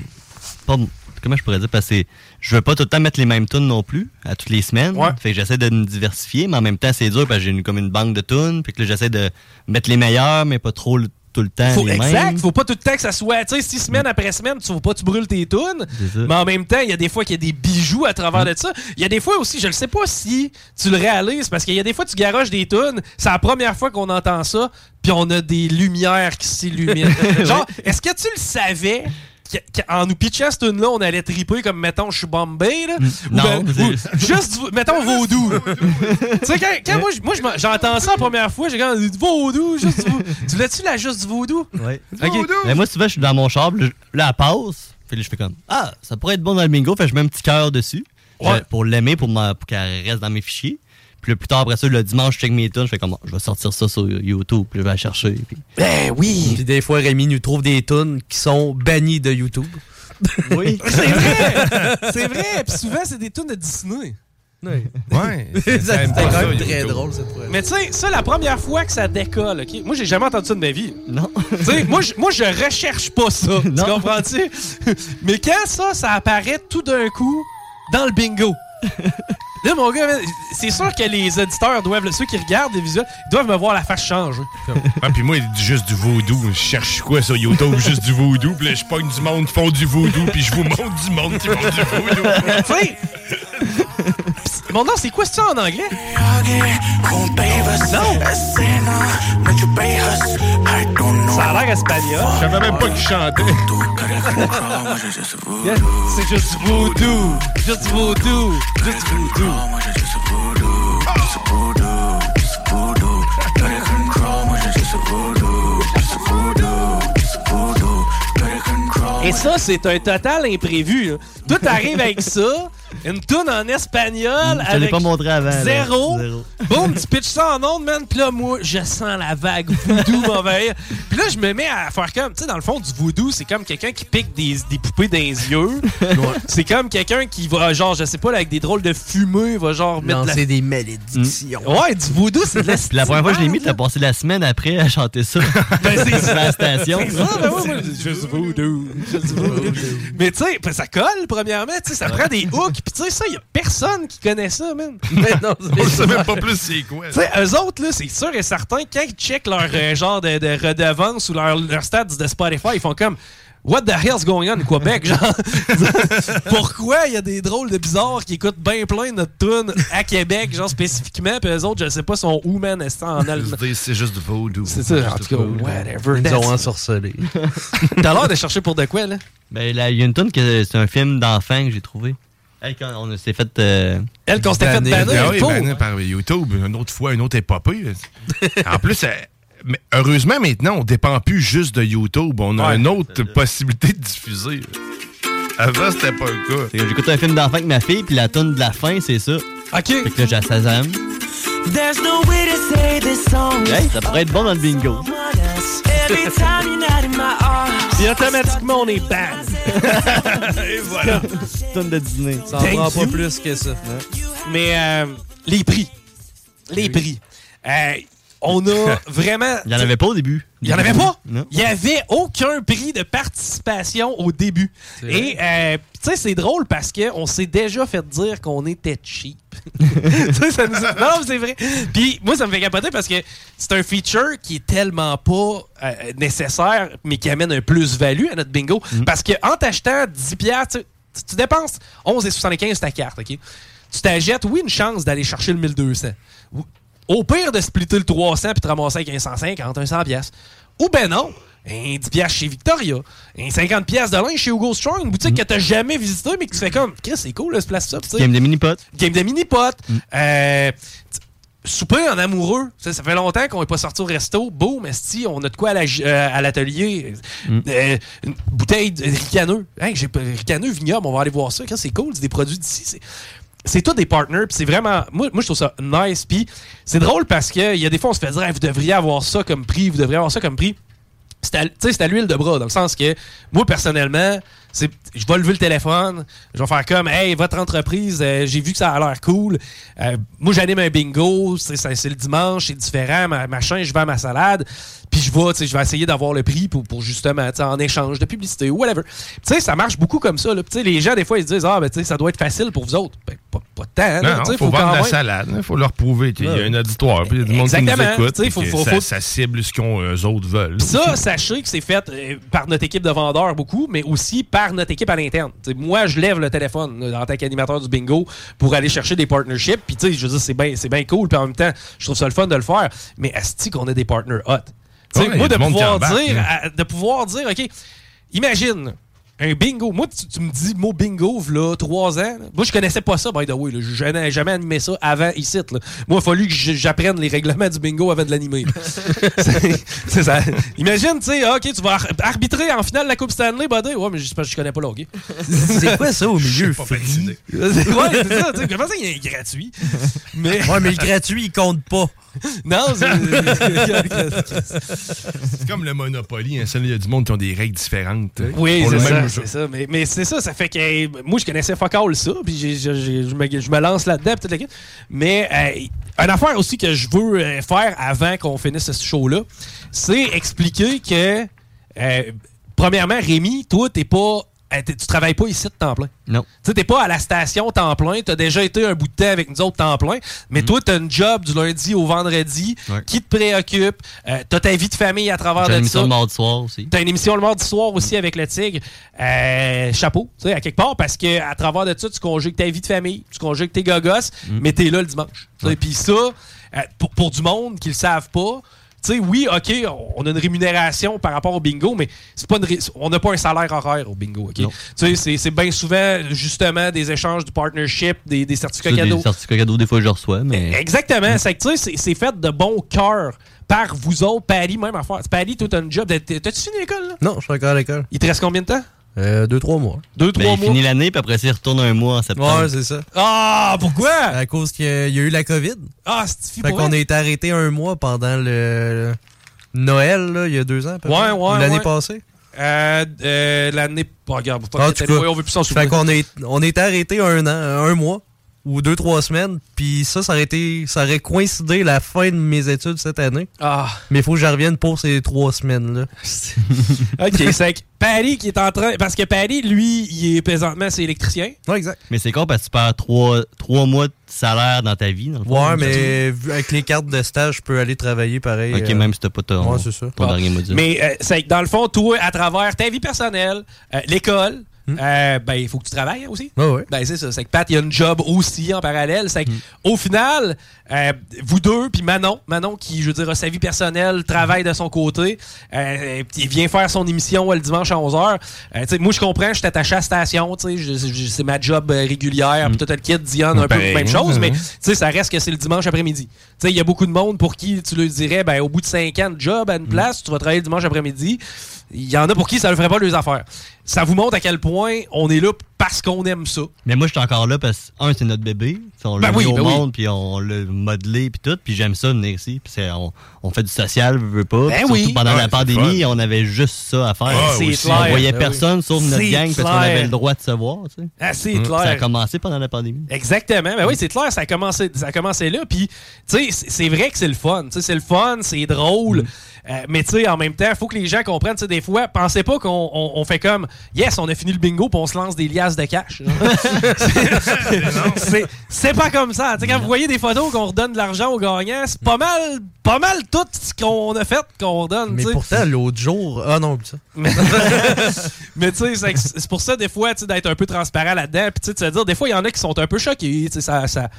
Speaker 4: pas comment je pourrais dire? Parce que je veux pas tout le temps mettre les mêmes tunes non plus, à toutes les semaines. Fait que j'essaie de me diversifier, mais en même temps, c'est dur parce que j'ai une, comme une banque de tunes. Fait que là, j'essaie de mettre les meilleurs, mais pas trop le- tout le temps
Speaker 1: Faut,
Speaker 4: les
Speaker 1: exact.
Speaker 4: mêmes.
Speaker 1: Faut pas tout le temps que ça soit. Tu sais, si semaine après semaine, tu veux pas, tu brûles tes tunes. Mais en même temps, il y a des fois qu'il y a des bijoux à travers de ça. Il y a des fois aussi, je ne sais pas si tu le réalises, parce qu'il y a des fois, tu garoches des tunes. C'est la première fois qu'on entend ça, puis on a des lumières qui s'illuminent. *laughs* Genre, est-ce que tu le savais? En nous pitchant cette tune là on allait triper comme, mettons, je suis Bombay, là. Ou
Speaker 4: non,
Speaker 1: ben- ou juste, mettons, Vaudou. tu sais, quand, quand moi, j'entends ça la première fois, j'ai quand Vaudou, juste du Vaudou. Tu l'as-tu, la juste du Vaudou?
Speaker 4: Ouais.
Speaker 1: Ok.
Speaker 4: Mais moi, souvent, je suis dans mon char, là, elle passe. Puis là, je fais comme Ah, ça pourrait être bon dans le bingo. Fait que je mets un petit cœur dessus.
Speaker 1: Ouais.
Speaker 4: Je- Pour l'aimer, pour qu'elle reste dans mes fichiers. Puis plus tard, après ça, le dimanche, je check mes tunes. Je fais comme je vais sortir ça sur YouTube. Puis je vais la chercher. Puis...
Speaker 1: Ben oui!
Speaker 2: Puis des fois, Rémi nous trouve des tunes qui sont bannies de YouTube.
Speaker 4: Oui. *laughs*
Speaker 1: C'est vrai! *laughs* c'est vrai! Puis souvent, c'est des tunes de Disney.
Speaker 2: Oui.
Speaker 3: Ouais. *laughs*
Speaker 2: C'était quand même très
Speaker 3: YouTube.
Speaker 2: drôle, cette fois.
Speaker 1: Mais tu sais, ça, la première fois que ça décolle, OK? Moi, j'ai jamais entendu ça de ma vie.
Speaker 4: Non.
Speaker 1: Tu sais, moi, je- moi, je recherche pas ça. Tu comprends-tu? Mais quand ça, ça apparaît tout d'un coup dans le bingo. Là, mon gars, c'est sûr que les auditeurs doivent, ceux qui regardent les visuels, doivent me voir la face changer.
Speaker 3: Ah, puis moi, juste du vaudou. Je cherche quoi sur YouTube? Juste du vaudou. Puis là, je pogne du monde qui font du vaudou. Puis je vous montre du monde qui font du vaudou. *laughs*
Speaker 1: tu sais, *laughs* mon nom, c'est quoi ça en anglais? Non! Ça a l'air espagnol.
Speaker 3: Je savais même pas qu'il chantait. *laughs*
Speaker 1: C'est juste voodoo. Juste voodoo. Juste voodoo. Et ça, c'est un total imprévu. Tout arrive avec ça, une toune en espagnol
Speaker 4: Je
Speaker 1: avec
Speaker 4: pas montré avant. là.
Speaker 1: zéro.
Speaker 4: Zéro. *laughs*
Speaker 1: Boum, tu pitches ça en ondes, man. Puis là, moi, je sens la vague voodoo *laughs* m'envahir. Puis là, je me mets à faire comme, tu sais, dans le fond, du voodoo, c'est comme quelqu'un qui pique des, des poupées dans les yeux. *laughs* C'est comme quelqu'un qui va, genre, je sais pas, là, avec des drôles de fumée, va genre mettre la...
Speaker 2: Lancer des malédictions.
Speaker 1: Ouais, du voodoo, c'est de la
Speaker 4: la première fois que je l'ai mis, t'as passé la semaine après à chanter ça.
Speaker 1: Ben, c'est
Speaker 4: la station.
Speaker 1: C'est ça, ben ouais, ouais, juste voodoo. Juste voodoo. Mais tu sais, ben, ça colle, premièrement, tu sais, ça prend des hooks, puis tu sais, ça, y a personne qui connaît ça, man. *laughs*
Speaker 2: Mais non,
Speaker 3: On sait même pas plus c'est quoi.
Speaker 1: Tu sais, eux autres, là, c'est sûr et certain, quand ils checkent leur euh, genre de, de redevance ou leur, leur stats de Spotify, ils font comme What the hell's going on in Québec? Genre, *laughs* pourquoi il y a des drôles de bizarres qui écoutent bien plein de notre tunes à Québec, genre spécifiquement, puis eux autres, je sais pas, sont où, man, est en
Speaker 3: disent, C'est juste vaudou.
Speaker 1: C'est ça, en tout cas, whatever.
Speaker 2: Ils ont ensorcelé. *laughs*
Speaker 1: T'as l'air de chercher pour de quoi, là?
Speaker 4: Ben, il y a une tune que c'est un film d'enfant que j'ai trouvé. Hey, quand on s'est fait. euh,
Speaker 1: Elle, qu'on s'était fait
Speaker 2: Banner.
Speaker 3: Ah oui, par YouTube, une autre fois, une autre épopée. en plus, mais heureusement, maintenant, on dépend plus juste de YouTube. On a
Speaker 1: Ouais.
Speaker 3: une autre possibilité de diffuser. Avant, c'était pas le cas.
Speaker 4: J'écoute un film d'enfant avec ma fille, puis la tune de la fin, c'est ça.
Speaker 1: OK.
Speaker 4: Fait que là, j'ai Shazam.
Speaker 8: There's no way to say this song.
Speaker 4: Hey, ça pourrait être bon dans le bingo.
Speaker 1: Puis automatiquement, on est ban. *laughs*
Speaker 3: Et voilà.
Speaker 4: Tune de dîner.
Speaker 2: Ça en
Speaker 1: Thank
Speaker 2: prend pas
Speaker 1: you.
Speaker 2: plus que ça.
Speaker 1: Mais euh, les prix. Les prix. Euh, on a *laughs* vraiment.
Speaker 4: Il y en avait pas au début.
Speaker 1: Il y en avait pas?
Speaker 4: Non.
Speaker 1: Il y avait aucun prix de participation au début. Et euh, tu sais, c'est drôle parce qu'on s'est déjà fait dire qu'on était cheap. *laughs* Tu sais, ça nous- Non, mais c'est vrai. Puis moi, ça me fait capoter parce que c'est un feature qui est tellement pas euh, nécessaire, mais qui amène un plus-value à notre bingo. Parce que en t'achetant 10 piastres, tu, tu dépenses 11,75 ta carte, OK? Tu t'achètes, oui, une chance d'aller chercher le 1200. Au pire de splitter le 300 puis te ramasser avec un 150, un 100 piastres. Ou ben non, un 10 piastres chez Victoria, un 50 piastres de linge chez Hugo Strong, une boutique que t'as jamais visitée mais que tu fais comme, Chris, c'est cool, là, ce place-là. tu sais.
Speaker 4: Game de mini-potes.
Speaker 1: Game de mini-pot. Euh, t- souper en amoureux. Ça, ça fait longtemps qu'on n'est pas sorti au resto. Boum, esti, on a de quoi à la euh, l'atelier. Euh, une bouteille de ricaneux. Hey, j'ai pas- ricaneux, vignoble, on va aller voir ça. C'est cool, c'est des produits d'ici. C'est- tous des partners, c'est vraiment. Moi, moi, je trouve ça nice. Puis c'est drôle parce qu'il y a des fois, on se fait dire, vous devriez avoir ça comme prix, vous devriez avoir ça comme prix. C'est à, c'est à l'huile de bras, dans le sens que moi, personnellement, je vais lever le téléphone, je vais faire comme, hey, votre entreprise, euh, j'ai vu que ça a l'air cool. Euh, moi, j'anime un bingo, c'est, c'est le dimanche, c'est différent, ma- machin, je vends ma salade. Puis je vais, tu sais, je vais essayer d'avoir le prix pour, pour justement, tu sais, en échange de publicité ou whatever. Tu sais, ça marche beaucoup comme ça. là. Puis, Tu sais, les gens, des fois, ils se disent, ah, ben, tu sais, ça doit être facile pour vous autres. Ben, pas, pas tant.
Speaker 3: Non,
Speaker 1: tu sais,
Speaker 3: faut, vendre
Speaker 1: quand
Speaker 3: la salade. Il faut leur prouver qu'il y a un auditoire. Puis il y a du monde qui nous écoute.
Speaker 1: Faut- faut-
Speaker 3: ça,
Speaker 1: faut-
Speaker 3: ça cible ce qu'eux autres veulent.
Speaker 1: Ça, sachez que c'est fait euh, par notre équipe de vendeurs beaucoup, mais aussi par notre équipe à l'interne. Moi, je lève le téléphone là, en tant qu'animateur du bingo pour aller chercher des partnerships. Puis, tu sais, je veux dire, c'est bien c'est bien cool. Puis en même temps, je trouve ça le fun de le faire. Mais est qu'on a des partners hot?
Speaker 3: Ouais,
Speaker 1: moi, de pouvoir, dire, à- de pouvoir dire, OK, imagine, Un bingo. Moi, tu, tu me dis le mot bingo, là, trois ans. là. Moi, je connaissais pas ça, by the way. Je n'ai jamais animé ça avant ici. là. Moi, il a fallu que j'apprenne les règlements du bingo avant de l'animer. *laughs* C'est- ça. Imagine, tu sais, ah, OK, tu vas ar- arbitrer en finale de la Coupe Stanley, buddy. Ouais, mais je, je connais pas le hockey.
Speaker 2: C'est quoi ça au milieu?
Speaker 1: pas *laughs* ouais, c'est ça. tu Comment ça, il est gratuit? Mais...
Speaker 2: Ouais, mais le gratuit, il compte pas.
Speaker 1: Non,
Speaker 3: C'est *laughs* comme le Monopoly. Hein. Il y a du monde qui ont des règles différentes.
Speaker 1: Oui, c'est
Speaker 3: le
Speaker 1: ça,
Speaker 3: même
Speaker 1: c'est ça. Mais, mais c'est ça, ça fait que moi, je connaissais fuck ça, puis je, me, je me lance là-dedans. Mais euh, une affaire aussi que je veux euh, faire avant qu'on finisse ce show-là, c'est expliquer que, euh, premièrement, Rémi, toi, t'es pas. T'es- Tu travailles pas ici de temps plein.
Speaker 4: Non.
Speaker 1: Tu t'es pas à la station temps plein. T'as déjà été un bout de temps avec nous autres temps plein. Mais toi, t'as une job du lundi au vendredi
Speaker 4: Mm. Ouais.
Speaker 1: qui te préoccupe. Euh, t'as ta vie de famille à travers de
Speaker 4: une émission
Speaker 1: ça.
Speaker 4: le mardi soir aussi.
Speaker 1: T'as une émission le mardi soir aussi avec le Tigre. Euh, chapeau, tu sais, à quelque part, parce que à travers de ça, tu conjugues ta vie de famille, tu conjugues tes gogos, mais t'es là le dimanche. Tu sais, Puis ça, euh, pour, pour du monde qui le savent pas, tu sais, oui, OK, on a une rémunération par rapport au bingo, mais c'est pas une ré- on n'a pas un salaire horaire au bingo, OK? Tu sais, c'est- bien souvent, justement, des échanges de partnership, des, des certificats cadeaux.
Speaker 4: Des certificats cadeaux, des fois, je reçois, mais.
Speaker 1: Exactement. C'est que, tu sais, c'est- fait de bon cœur par vous autres. Paris, même affaire. Paris, toi, t'as une job. T'as- T'as-tu fini l'école, là?
Speaker 2: Non, je suis encore à l'école.
Speaker 1: Il te reste combien de temps?
Speaker 2: Euh, deux, trois mois.
Speaker 1: Deux,
Speaker 4: Ben,
Speaker 1: trois
Speaker 4: il
Speaker 1: mois.
Speaker 4: finit l'année, puis après ça, il retourne un mois en septembre.
Speaker 2: Ouais, c'est ça.
Speaker 1: Ah, pourquoi?
Speaker 2: À cause qu'il y a il eu la COVID.
Speaker 1: Ah, c'est
Speaker 2: Fait qu'on a été arrêté un mois pendant le Noël, là, il y a deux ans, à peu
Speaker 1: Ouais, ouais,
Speaker 2: Ou L'année
Speaker 1: ouais.
Speaker 2: passée.
Speaker 1: Euh, euh, L'année. Oh, regarde, on veut plus s'en
Speaker 2: fait
Speaker 1: souvenir.
Speaker 2: qu'on est, on est arrêté un an, un mois ou deux, trois semaines. Puis ça, ça aurait, été, ça aurait coïncidé la fin de mes études cette année.
Speaker 1: Ah.
Speaker 2: Mais il faut que je revienne pour ces trois semaines-là. *laughs*
Speaker 1: OK, c'est que Paris qui est en train. Parce que Paris, lui, il est présentement, c'est électricien.
Speaker 2: Ouais, exact.
Speaker 4: Mais c'est con parce que tu perds trois, trois mois de salaire dans ta vie. Dans le fond.
Speaker 2: Ouais, mais vu- avec les cartes de stage, je peux aller travailler pareil.
Speaker 4: Ok,
Speaker 2: euh,
Speaker 4: même si t'as pas ton,
Speaker 2: Ouais, c'est ça.
Speaker 4: ton dernier module.
Speaker 1: Mais euh, c'est que dans le fond, toi, à travers ta vie personnelle, euh, l'école,
Speaker 2: Hmm.
Speaker 1: euh, ben, il faut que tu travailles aussi.
Speaker 2: Ouais.
Speaker 1: Ben, c'est ça. C'est que Pat, il y a une job aussi en parallèle. C'est que,
Speaker 2: Hmm.
Speaker 1: au final, euh, vous deux, puis Manon, Manon qui, je veux dire, a sa vie personnelle, travaille de son côté, euh, puis il vient faire son émission le dimanche à 11h. Euh, tu sais, moi, je comprends, je suis attaché à la station, c'est ma job régulière, puis tout le kit, Diane, un peu
Speaker 3: Pareil,
Speaker 1: même chose, mais tu sais, ça reste que c'est le dimanche après-midi. Il y a beaucoup de monde pour qui tu leur dirais, ben, au bout de 5 ans de job à une place, tu vas travailler le dimanche après-midi. Il y en a pour qui ça ne ferait pas leurs affaires. Ça vous montre à quel point on est là parce qu'on aime ça.
Speaker 4: Mais moi, je suis encore là parce que, un, c'est notre bébé. On l'a
Speaker 1: Ben oui,
Speaker 4: mis au
Speaker 1: ben oui.
Speaker 4: monde, puis on l'a modelé, puis tout. Puis j'aime ça, venir ici. Puis c'est- on, on fait du social, veut, veut pas.
Speaker 1: Ben
Speaker 4: surtout
Speaker 1: oui.
Speaker 4: pendant
Speaker 3: Ouais,
Speaker 4: la pandémie, on avait juste ça à faire.
Speaker 1: Ah, clair.
Speaker 4: On voyait
Speaker 1: Ben oui.
Speaker 4: personne sauf notre gang parce qu'on avait le droit de se voir. tu sais.
Speaker 1: Ah, c'est
Speaker 4: Mm.
Speaker 1: clair.
Speaker 4: Ça a commencé pendant la pandémie.
Speaker 1: Exactement. Ben oui, c'est clair, ça a commencé, ça a commencé là. Puis, tu sais, c'est c'est vrai que c'est le fun. Tu sais, c'est le fun, c'est drôle. Euh, mais tu sais, en même temps, il faut que les gens comprennent, tu sais, des fois, pensez pas qu'on on- on fait comme, yes, on a fini le bingo, puis on se lance des liasses de cash. *laughs* C'est- pas comme ça. Tu sais, quand vous voyez des photos qu'on redonne de l'argent aux gagnants, c'est pas mal, pas mal tout ce qu'on a fait qu'on redonne.
Speaker 2: Mais
Speaker 1: tu sais.
Speaker 2: pourtant, l'autre jour. Ah non, ça. *laughs*
Speaker 1: Mais, tu sais, c'est- pour ça, des fois, d'être un peu transparent là-dedans. Puis, tu sais, de se dire, des fois, il y en a qui sont un peu choqués. Tu sais, ça, ça,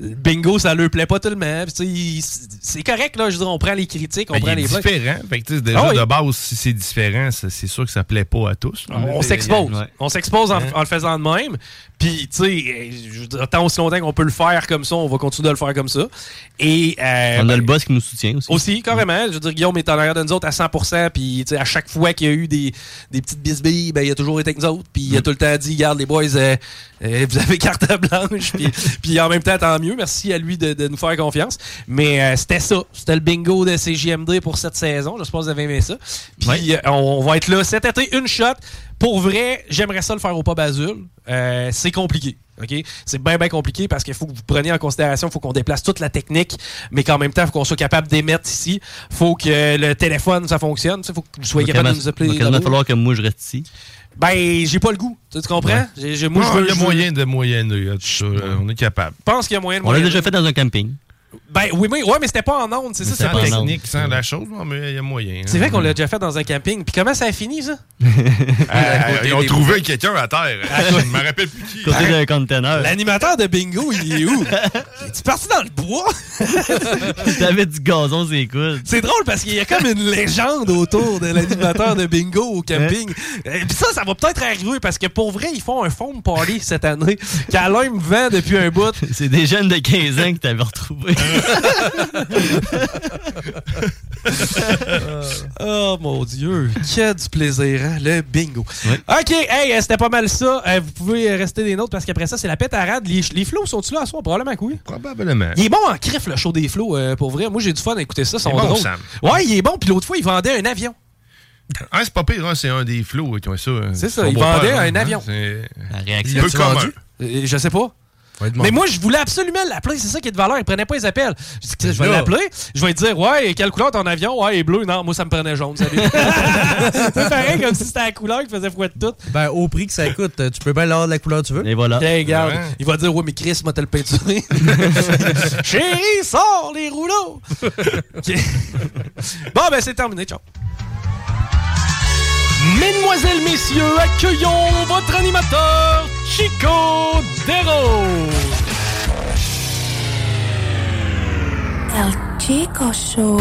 Speaker 1: le bingo, ça leur plaît pas tellement. C'est correct, là. Je veux dire, on prend les critiques, on
Speaker 3: Ben,
Speaker 1: prend
Speaker 3: il est
Speaker 1: les blagues.
Speaker 3: différent. Fait que, tu sais, déjà,
Speaker 1: Ah oui.
Speaker 3: de base, si c'est différent, c'est sûr que ça plaît pas à tous.
Speaker 1: On s'expose. On s'expose en, en le faisant de même. Puis, tu sais, euh, tant aussi longtemps qu'on peut le faire comme ça, on va continuer de le faire comme ça. Et. euh,
Speaker 4: on a
Speaker 1: ben,
Speaker 4: le boss qui nous soutient aussi.
Speaker 1: Aussi, carrément. Je veux dire, Guillaume est en arrière de nous autres à 100%. Puis, tu sais, à chaque fois qu'il y a eu des, des petites bisbilles, ben, il a toujours été avec nous autres. Puis, il a tout le temps dit, garde les boys, euh, euh, vous avez *laughs* carte blanche. puis, *laughs* puis, en même temps, tant mieux. Merci à lui de, de nous faire confiance. Mais euh, c'était ça. C'était le bingo de CJMD pour cette saison. J'espère que vous avez aimé ça. Puis, on, on va être là cet été, une shot. Pour vrai, j'aimerais ça le faire au Pub Azul. Euh, c'est compliqué. OK? C'est bien, bien compliqué parce qu'il faut que vous preniez en considération, il faut qu'on déplace toute la technique, mais qu'en même temps, il faut qu'on soit capable d'émettre ici. Il faut que le téléphone, ça fonctionne. Il faut que vous soyez
Speaker 4: Il
Speaker 1: capable
Speaker 4: va
Speaker 1: de nous appeler.
Speaker 4: va quasiment
Speaker 1: là-bas.
Speaker 4: falloir que moi, je reste ici.
Speaker 1: Ben, j'ai pas le goût. Tu, comprends?
Speaker 3: Ouais.
Speaker 1: J'ai- moi, je veux-
Speaker 3: il y a
Speaker 1: je
Speaker 3: moyen de moyenner, ça, là. On est capable.
Speaker 1: Je pense qu'il y a moyen de
Speaker 4: On l'a déjà fait dans un camping.
Speaker 1: Ben oui, mais, ouais, mais c'était pas en ondes, c'est ça, c'est
Speaker 3: C'est
Speaker 1: pas
Speaker 3: technique sans la chose, non, mais il y a moyen.
Speaker 1: C'est
Speaker 3: hein.
Speaker 1: vrai qu'on l'a déjà fait dans un camping. Puis comment ça a fini, ça? *laughs*
Speaker 3: Euh, ils ont trouvé quelqu'un à terre. Je me rappelle plus qui.
Speaker 4: Côté d'un conteneur.
Speaker 1: L'animateur de bingo, il est où? Es-tu parti dans le bois? *laughs*
Speaker 4: T'avais du gazon sur les coudes.
Speaker 1: C'est drôle parce qu'il y a comme une légende autour de l'animateur de bingo au camping. Et puis ça, ça va peut-être arriver parce que pour vrai, ils font un foam party cette année qu'Alain me vend depuis un bout. *laughs*
Speaker 4: C'est des jeunes de 15 ans que t'avais retrouvés. *laughs*
Speaker 1: oh mon Dieu, quel du plaisir, hein, le bingo. OK, hey, euh, c'était pas mal ça. Euh, vous pouvez rester des nôtres parce qu'après ça, c'est la pétarade. Les, les flots sont-tu là à soir? Probablement que oui.
Speaker 3: Probablement.
Speaker 1: Il est bon en crif, le show des flots, euh, pour vrai. Moi, j'ai du fun à écouter ça.
Speaker 3: Est bon. Sam.
Speaker 1: Ouais, il est bon. Puis l'autre fois, il vendait un avion.
Speaker 3: Ah, c'est pas pire, hein, c'est un des flots qui ont ça.
Speaker 1: C'est ça,
Speaker 3: Son
Speaker 1: il vendait
Speaker 3: hein,
Speaker 1: un avion.
Speaker 3: C'est
Speaker 4: La
Speaker 3: un
Speaker 4: réaction.
Speaker 3: peu commun.
Speaker 1: Euh, Je sais pas. Mais moi, je voulais absolument l'appeler. C'est ça qui est de valeur. Il prenait pas les appels. Je dis que je vais l'appeler. Je vais te dire, ouais, quelle couleur ton avion? Ouais, il est bleu. Non, moi, ça me prenait jaune. Salut. *laughs* c'est pareil, comme si c'était la couleur qui faisait fouette tout.
Speaker 2: Ben, au prix que ça coûte, tu peux bien l'avoir de la couleur que tu veux.
Speaker 4: Et voilà.
Speaker 1: Regarde.
Speaker 3: Ouais.
Speaker 1: Il va dire, ouais, mais Chris m'a le peinturé? *laughs* Chérie, sors les rouleaux. *laughs* OK. Bon, ben, c'est terminé. Ciao. Mesdemoiselles, messieurs, accueillons votre animateur, Chico Dero.
Speaker 7: El Chico Show.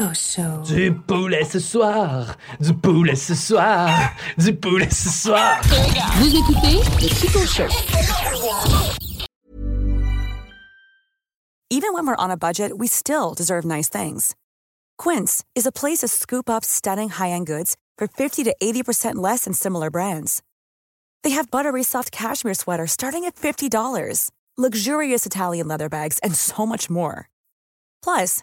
Speaker 7: Chico Show.
Speaker 1: Du poulet ce soir, du poulet ce soir, du poulet ce soir.
Speaker 5: Vous écoutez le Chico Show.
Speaker 9: Even when we're on a budget, we still deserve nice things. Quince is a place to scoop up stunning high-end goods for 50 to 80% less than similar brands. They have buttery soft cashmere sweaters starting at $50, luxurious Italian leather bags, and so much more. Plus,